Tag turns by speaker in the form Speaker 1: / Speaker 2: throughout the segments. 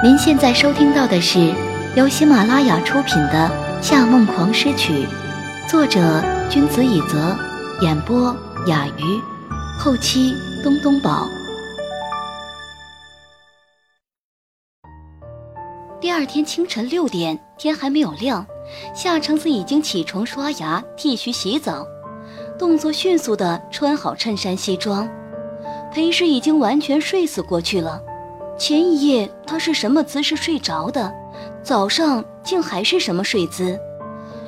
Speaker 1: 您现在收听到的是由喜马拉雅出品的《夏梦狂诗曲》，作者君子以泽，演播雅鱼，后期东东宝。第二天清晨六点，天还没有亮，夏承思已经起床刷牙、剃须、洗澡，动作迅速的穿好衬衫西装。裴氏已经完全睡死过去了。前一夜他是什么姿势睡着的，早上竟还是什么睡姿，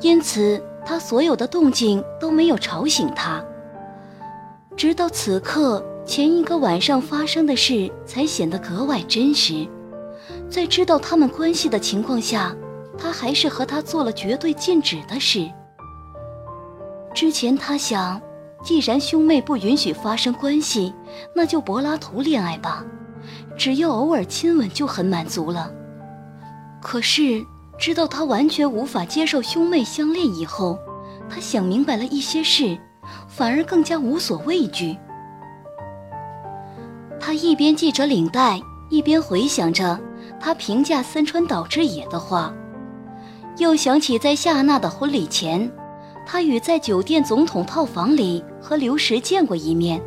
Speaker 1: 因此他所有的动静都没有吵醒他。直到此刻，前一个晚上发生的事才显得格外真实。在知道他们关系的情况下，他还是和他做了绝对禁止的事。之前他想，既然兄妹不允许发生关系，那就柏拉图恋爱吧。只要偶尔亲吻就很满足了。可是知道他完全无法接受兄妹相恋以后，他想明白了一些事，反而更加无所畏惧。他一边系着领带，一边回想着他评价森川岛之野的话，又想起在夏娜的婚礼前，他与在酒店总统套房里和刘石见过一面。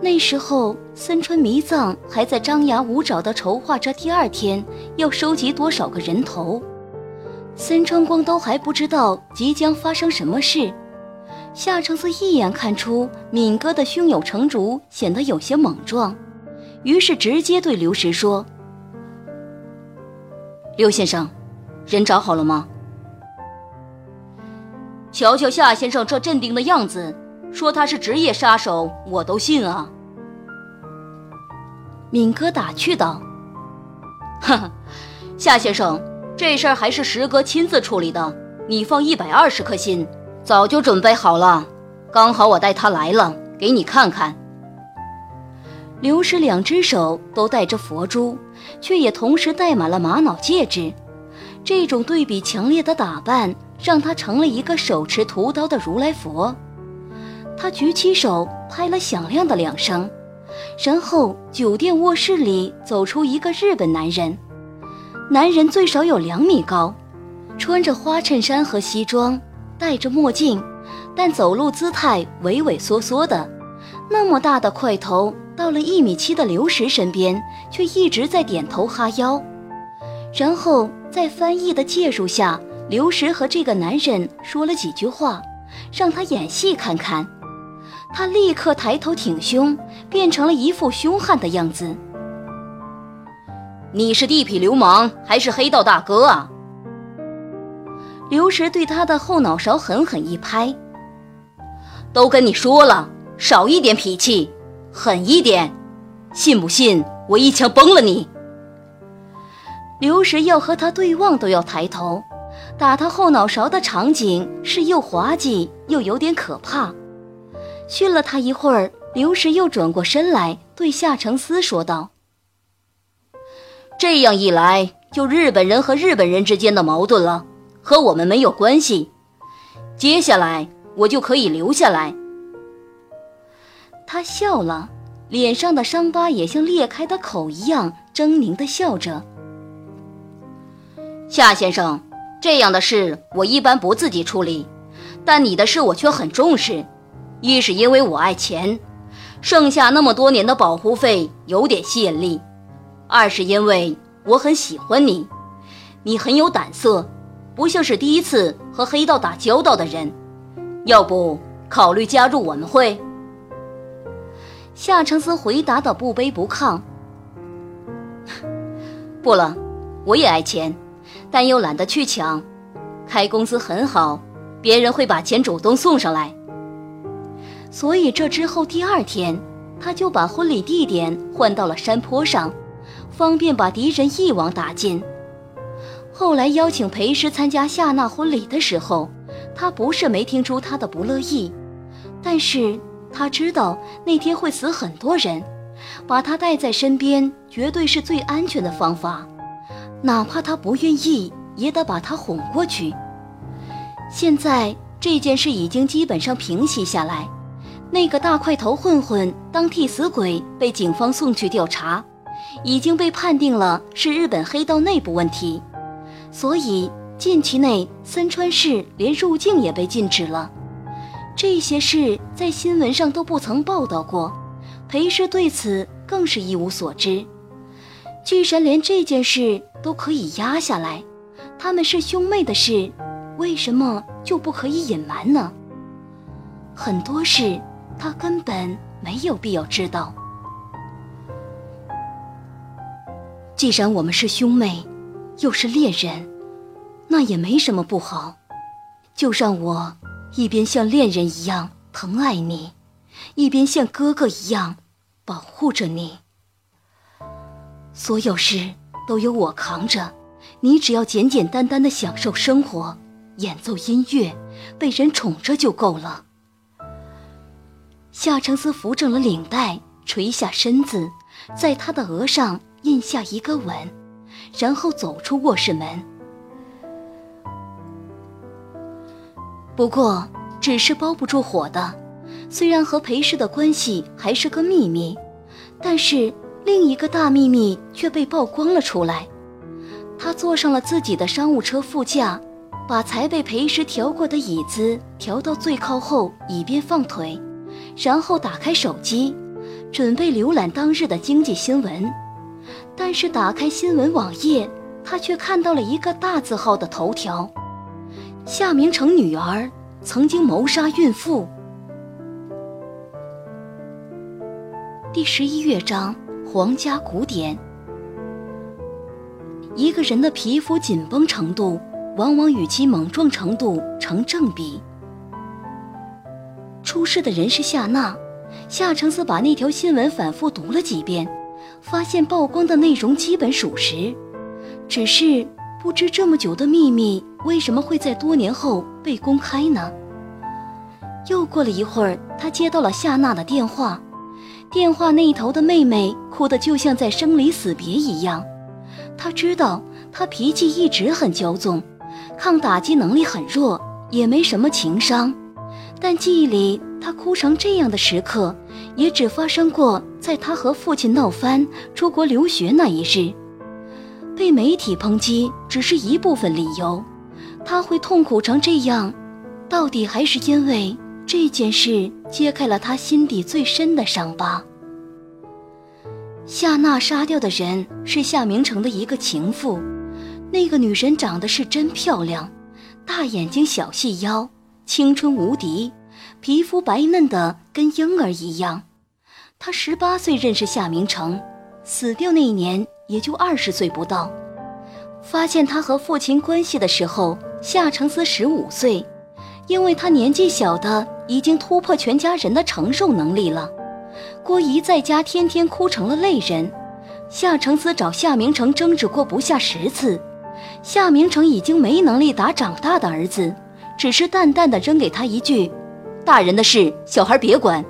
Speaker 1: 那时候，森川弥藏还在张牙舞爪地筹划着第二天要收集多少个人头，森川光都还不知道即将发生什么事。夏承思一眼看出敏哥的胸有成竹，显得有些莽撞，于是直接对刘石说：“
Speaker 2: 刘先生，人找好了吗？瞧瞧夏先生这镇定的样子。”说他是职业杀手，我都信啊。
Speaker 1: 敏哥打趣道：“
Speaker 2: 哈哈，夏先生，这事儿还是石哥亲自处理的，你放一百二十颗心，早就准备好了。刚好我带他来了，给你看看。”
Speaker 1: 刘氏两只手都戴着佛珠，却也同时戴满了玛瑙戒指，这种对比强烈的打扮，让他成了一个手持屠刀的如来佛。他举起手拍了响亮的两声，然后酒店卧室里走出一个日本男人。男人最少有两米高，穿着花衬衫和西装，戴着墨镜，但走路姿态畏畏缩缩的。那么大的块头，到了一米七的刘石身边，却一直在点头哈腰。然后在翻译的介入下，刘石和这个男人说了几句话，让他演戏看看。他立刻抬头挺胸，变成了一副凶悍的样子。
Speaker 2: 你是地痞流氓还是黑道大哥啊？
Speaker 1: 刘石对他的后脑勺狠狠一拍。
Speaker 2: 都跟你说了，少一点脾气，狠一点，信不信我一枪崩了你？
Speaker 1: 刘石要和他对望都要抬头，打他后脑勺的场景是又滑稽又有点可怕。训了他一会儿，刘石又转过身来对夏承思说道：“
Speaker 2: 这样一来，就日本人和日本人之间的矛盾了，和我们没有关系。接下来我就可以留下来。”
Speaker 1: 他笑了，脸上的伤疤也像裂开的口一样狰狞地笑着。
Speaker 2: 夏先生，这样的事我一般不自己处理，但你的事我却很重视。一是因为我爱钱，剩下那么多年的保护费有点吸引力；二是因为我很喜欢你，你很有胆色，不像是第一次和黑道打交道的人。要不考虑加入我们会？
Speaker 1: 夏承思回答的不卑不亢。
Speaker 2: 不了，我也爱钱，但又懒得去抢。开公司很好，别人会把钱主动送上来。
Speaker 1: 所以这之后第二天，他就把婚礼地点换到了山坡上，方便把敌人一网打尽。后来邀请裴师参加夏娜婚礼的时候，他不是没听出他的不乐意，但是他知道那天会死很多人，把他带在身边绝对是最安全的方法，哪怕他不愿意，也得把他哄过去。现在这件事已经基本上平息下来。那个大块头混混当替死鬼被警方送去调查，已经被判定了是日本黑道内部问题，所以近期内森川市连入境也被禁止了。这些事在新闻上都不曾报道过，裴氏对此更是一无所知。居然连这件事都可以压下来，他们是兄妹的事，为什么就不可以隐瞒呢？很多事他根本没有必要知道。既然我们是兄妹，又是恋人，那也没什么不好，就让我。一边像恋人一样疼爱你，一边像哥哥一样保护着你。所有事都由我扛着，你只要简简单单的享受生活，演奏音乐，被人宠着就够了。夏承思扶正了领带，垂下身子，在他的额上印下一个吻，然后走出卧室门。不过，纸是包不住火的。虽然和裴氏的关系还是个秘密，但是另一个大秘密却被曝光了出来。他坐上了自己的商务车副驾，把才被裴氏调过的椅子调到最靠后，以便放腿，然后打开手机，准备浏览当日的经济新闻。但是打开新闻网页，他却看到了一个大字号的头条。夏明成女儿曾经谋杀孕妇。第十一乐章：皇家古典。一个人的皮肤紧绷程度，往往与其莽撞程度成正比。出事的人是夏娜。夏承思把那条新闻反复读了几遍，发现曝光的内容基本属实，只是。不知这么久的秘密为什么会在多年后被公开呢？又过了一会儿，他接到了夏娜的电话，电话那头的妹妹哭得就像在生离死别一样。他知道她脾气一直很骄纵，抗打击能力很弱，也没什么情商。但记忆里，她哭成这样的时刻，也只发生过在她和父亲闹翻、出国留学那一日。被媒体抨击只是一部分理由，他会痛苦成这样，到底还是因为这件事揭开了他心底最深的伤疤。夏娜杀掉的人是夏明成的一个情妇，那个女人长得是真漂亮，大眼睛小细腰，青春无敌，皮肤白嫩的跟婴儿一样。她十八岁认识夏明成，死掉那一年。也就二十岁不到，发现他和父亲关系的时候，夏承思十五岁，因为他年纪小的已经突破全家人的承受能力了。郭姨在家天天哭成了泪人，夏承思找夏明成争执过不下十次，夏明成已经没能力打长大的儿子，只是淡淡的扔给他一句：“大人的事，小孩别管”，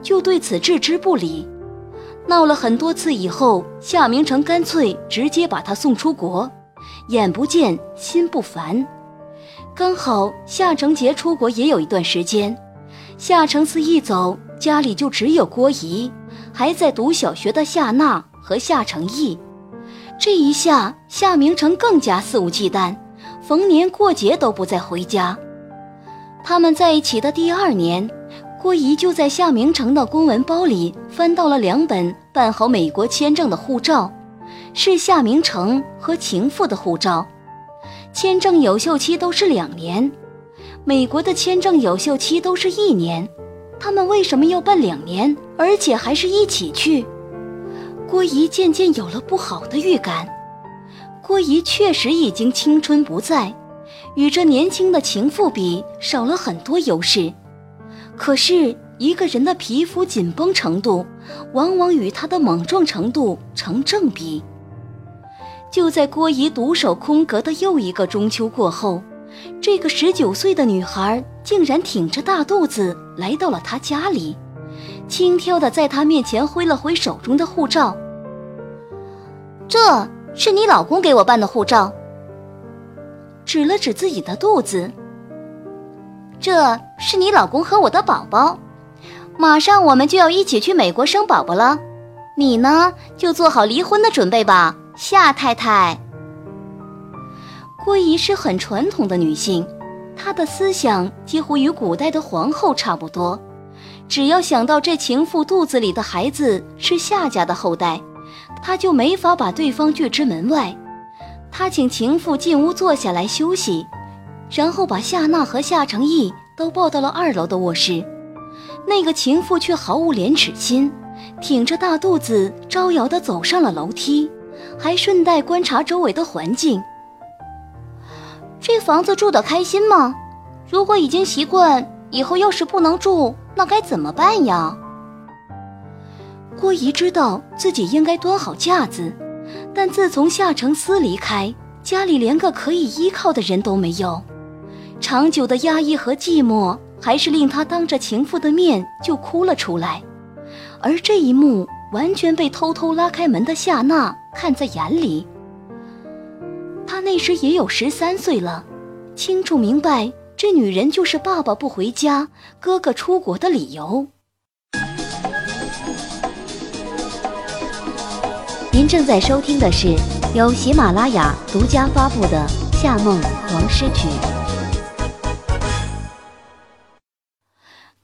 Speaker 1: 就对此置之不理。闹了很多次以后，夏明成干脆直接把他送出国，眼不见心不烦。刚好夏承杰出国也有一段时间，夏承思一走，家里就只有郭姨，还在读小学的夏娜和夏承义。这一下，夏明成更加肆无忌惮，逢年过节都不再回家。他们在一起的第二年。郭姨就在夏明成的公文包里翻到了两本办好美国签证的护照，是夏明成和情妇的护照，签证有效期都是两年，美国的签证有效期都是一年，他们为什么要办两年，而且还是一起去？郭姨渐渐有了不好的预感，郭姨确实已经青春不在，与这年轻的情妇比，少了很多优势。可是，一个人的皮肤紧绷程度，往往与他的莽撞程度成正比。就在郭姨独守空阁的又一个中秋过后，这个十九岁的女孩竟然挺着大肚子来到了他家里，轻佻地在他面前挥了挥手中的护照：“
Speaker 2: 这是你老公给我办的护照。”
Speaker 1: 指了指自己的肚子。
Speaker 2: 这是你老公和我的宝宝，马上我们就要一起去美国生宝宝了，
Speaker 1: 你呢，就做好离婚的准备吧，夏太太。郭姨是很传统的女性，她的思想几乎与古代的皇后差不多。只要想到这情妇肚子里的孩子是夏家的后代，他就没法把对方拒之门外。他请情妇进屋坐下来休息，然后把夏娜和夏承义都抱到了二楼的卧室。那个情妇却毫无廉耻心，挺着大肚子招摇地走上了楼梯，还顺带观察周围的环境。这房子住得开心吗？如果已经习惯，以后要是不能住，那该怎么办呀？郭姨知道自己应该端好架子，但自从夏承思离开，家里连个可以依靠的人都没有，长久的压抑和寂寞。还是令他当着情妇的面就哭了出来，而这一幕完全被偷偷拉开门的夏娜看在眼里。他那时也有十三岁了，清楚明白这女人就是爸爸不回家、哥哥出国的理由。您正在收听的是由喜马拉雅独家发布的《夏梦王诗曲》。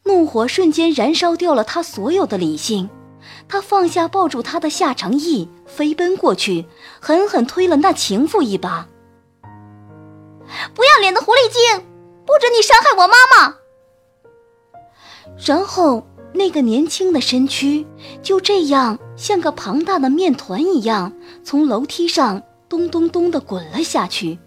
Speaker 1: 怒火瞬间燃烧掉了他所有的理性，他放下抱住他的夏承毅，飞奔过去，狠狠推了那情妇一把。不要脸的狐狸精，不准你伤害我妈妈！然后那个年轻的身躯就这样像个庞大的面团一样，从楼梯上咚咚咚地滚了下去，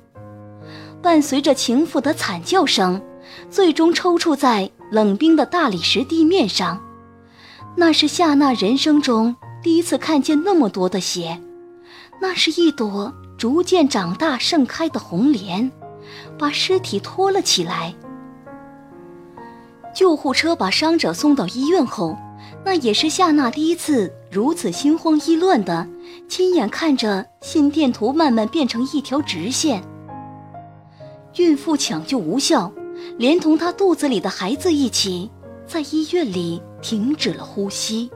Speaker 1: 伴随着情妇的惨叫声，最终抽搐在。冷冰的大理石地面上，那是夏娜人生中第一次看见那么多的血。那是一朵逐渐长大盛开的红莲，把尸体托了起来。救护车把伤者送到医院后，那也是夏娜第一次如此心慌意乱的亲眼看着心电图慢慢变成一条直线。孕妇抢救无效。连同她肚子里的孩子一起，在医院里停止了呼吸。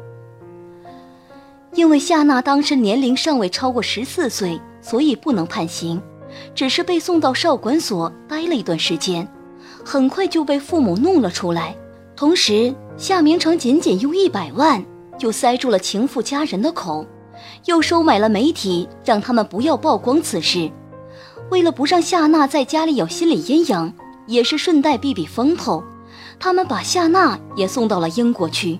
Speaker 1: 因为夏娜当时年龄尚未超过十四岁，所以不能判刑，只是被送到少管所待了一段时间，很快就被父母弄了出来。同时，夏明成仅仅用一百万就塞住了情妇家人的口，又收买了媒体，让他们不要曝光此事。为了不让夏娜在家里有心理阴影。也是顺带避避风头，他们把夏娜也送到了英国去。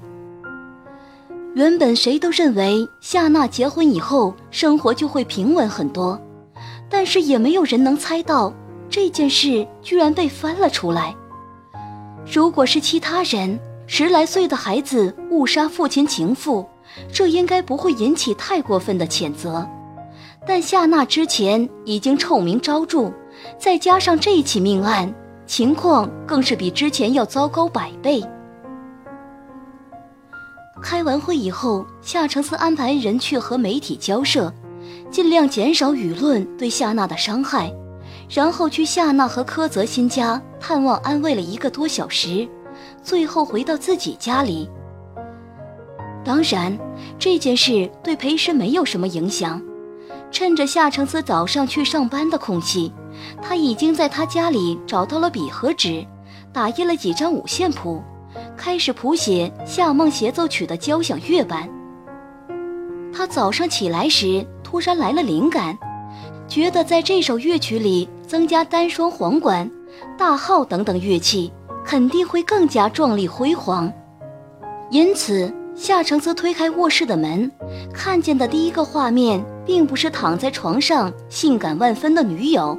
Speaker 1: 原本谁都认为夏娜结婚以后生活就会平稳很多，但是也没有人能猜到这件事居然被翻了出来。如果是其他人，十来岁的孩子误杀父亲情妇，这应该不会引起太过分的谴责。但夏娜之前已经臭名昭著，再加上这起命案。情况更是比之前要糟糕百倍。开完会以后，夏承思安排人去和媒体交涉，尽量减少舆论对夏娜的伤害，然后去夏娜和柯泽新家探望安慰了一个多小时，最后回到自己家里。当然，这件事对裴师没有什么影响。趁着夏承思早上去上班的空隙。他已经在他家里找到了笔和纸，打印了几张五线谱，开始谱写《夏梦协奏曲》的交响乐版。他早上起来时突然来了灵感，觉得在这首乐曲里增加单双簧管、大号等等乐器，肯定会更加壮丽辉煌。因此，夏承泽推开卧室的门，看见的第一个画面并不是躺在床上性感万分的女友。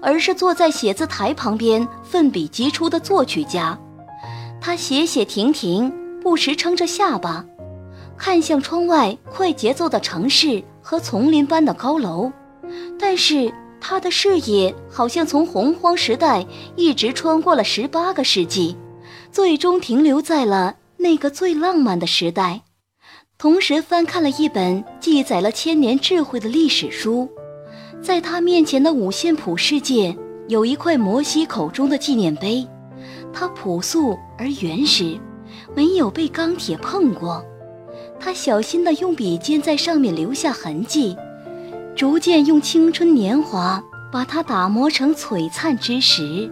Speaker 1: 而是坐在写字台旁边奋笔疾书的作曲家，他写写停停，不时撑着下巴，看向窗外快节奏的城市和丛林般的高楼，但是他的视野好像从洪荒时代一直穿过了十八个世纪，最终停留在了那个最浪漫的时代，同时翻看了一本记载了千年智慧的历史书。在他面前的五线谱世界，有一块摩西口中的纪念碑，它朴素而原始，没有被钢铁碰过。他小心地用笔尖在上面留下痕迹，逐渐用青春年华把它打磨成璀璨之时。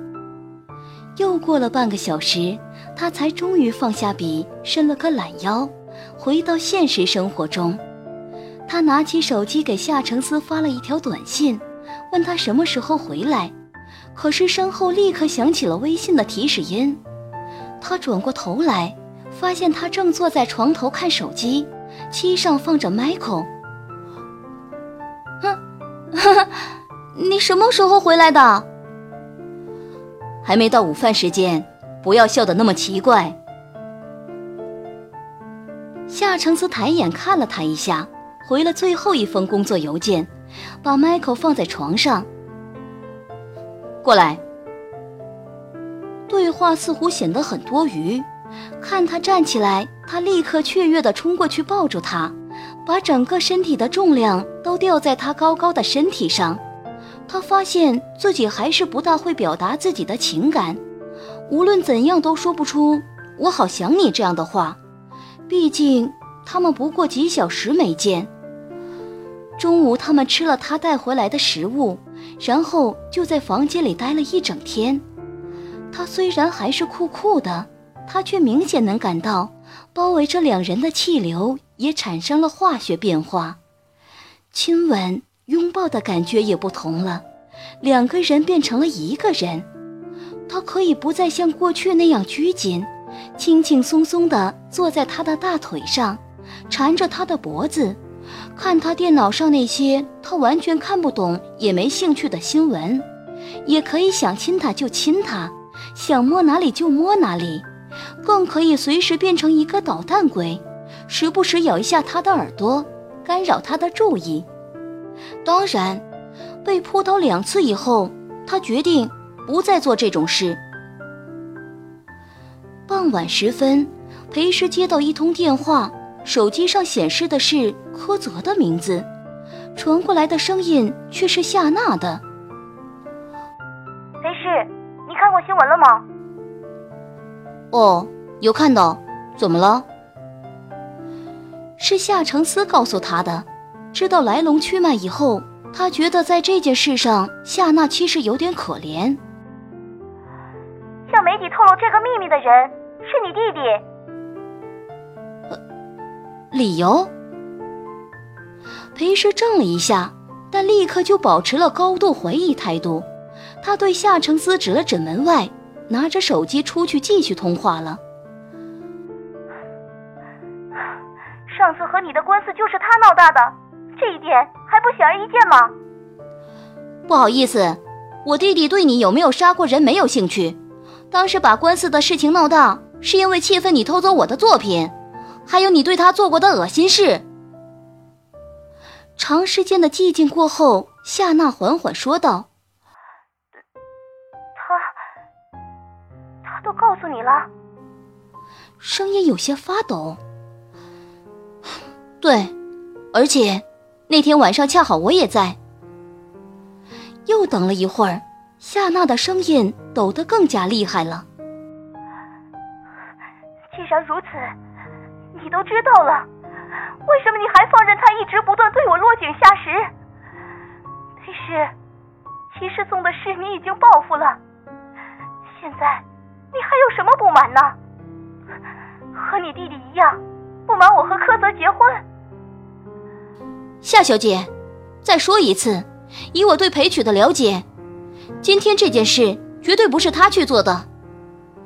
Speaker 1: 又过了半个小时，他才终于放下笔，伸了个懒腰，回到现实生活中。他拿起手机给夏承思发了一条短信，问他什么时候回来。可是身后立刻响起了微信的提示音。他转过头来，发现他正坐在床头看手机，机上放着 Michael。
Speaker 2: 哈哈，你什么时候回来的？还没到午饭时间，不要笑得那么奇怪。
Speaker 1: 夏承思抬眼看了他一下，回了最后一封工作邮件，把 Michael 放在床上。
Speaker 2: 过来。
Speaker 1: 对话似乎显得很多余。看他站起来，他立刻雀跃地冲过去抱住他，把整个身体的重量都吊在他高高的身体上。他发现自己还是不大会表达自己的情感，无论怎样都说不出“我好想你”这样的话。毕竟他们不过几小时没见。中午，他们吃了他带回来的食物。然后就在房间里待了一整天。他虽然还是酷酷的，他却明显能感到包围着两人的气流也产生了化学变化。亲吻、拥抱的感觉也不同了，两个人变成了一个人。他可以不再像过去那样拘谨，轻轻松松地坐在他的大腿上，缠着他的脖子。看他电脑上那些他完全看不懂也没兴趣的新闻，也可以想亲他就亲他，想摸哪里就摸哪里，更可以随时变成一个捣蛋鬼，时不时咬一下他的耳朵，干扰他的注意。当然，被扑倒两次以后，他决定不再做这种事。傍晚时分，裴师接到一通电话。手机上显示的是柯泽的名字，传过来的声音却是夏娜的。
Speaker 3: 裴氏，你看过新闻了吗？
Speaker 2: 哦，有看到。怎么了？
Speaker 1: 是夏承思告诉他的。知道来龙去脉以后，他觉得在这件事上，夏娜其实有点可怜。
Speaker 3: 向媒体透露这个秘密的人是你弟弟。
Speaker 1: 理由？裴师怔了一下，但立刻就保持了高度怀疑态度。他对夏承思指了指门外，拿着手机出去继续通话了。
Speaker 3: 和你的官司就是他闹大的，这一点还不显而易见吗？
Speaker 2: 不好意思，我弟弟对你有没有杀过人没有兴趣。当时把官司的事情闹大，是因为气愤你偷走我的作品。还有你对他做过的恶心事。
Speaker 1: 长时间的寂静过后，夏娜缓缓说道：“
Speaker 3: 他，他都告诉你了。”
Speaker 1: 声音有些发抖。
Speaker 2: 对，而且那天晚上恰好我也在。
Speaker 1: 又等了一会儿，夏娜的声音抖得更加厉害了。
Speaker 3: 既然如此。你都知道了，为什么你还放任他一直不断对我落井下石？其实，骑士送的事你已经报复了，现在你还有什么不满呢？和你弟弟一样，不满我和柯泽结婚？
Speaker 2: 夏小姐，再说一次，以我对裴曲的了解，今天这件事绝对不是他去做的。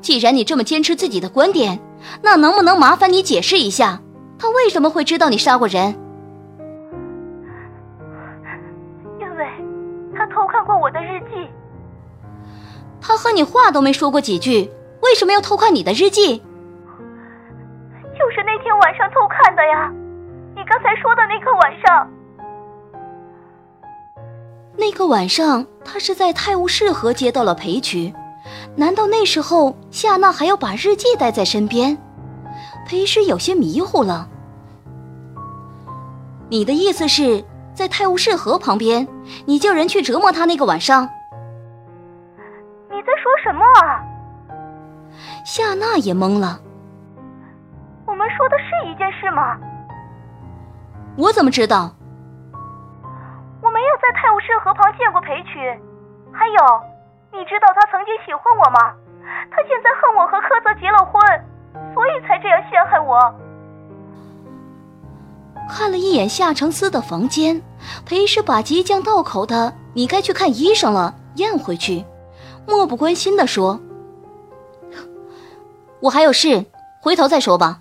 Speaker 2: 既然你这么坚持自己的观点。那能不能麻烦你解释一下，他为什么会知道你杀过人？
Speaker 3: 因为他偷看过我的日记。
Speaker 2: 他和你话都没说过几句，为什么要偷看你的日记？
Speaker 3: 就是那天晚上偷看的呀，你刚才说的那个晚上。
Speaker 1: 那个晚上，他是在泰晤士河接到了裴局。难道那时候夏娜还要把日记带在身边？裴师有些迷糊了。
Speaker 2: 你的意思是在泰晤士河旁边，你叫人去折磨他那个晚上？
Speaker 3: 你在说什么啊？
Speaker 1: 夏娜也懵了。
Speaker 3: 我们说的是一件事吗？
Speaker 1: 我怎么知道？
Speaker 3: 我没有在泰晤士河旁见过裴曲。还有，你知道他曾经喜欢我吗？他现在恨我和柯泽结了婚，所以才这样陷害我。
Speaker 1: 看了一眼夏承思的房间，裴氏把即将到口的“你该去看医生了”咽回去，漠不关心地说：“我还有事，回头再说吧。”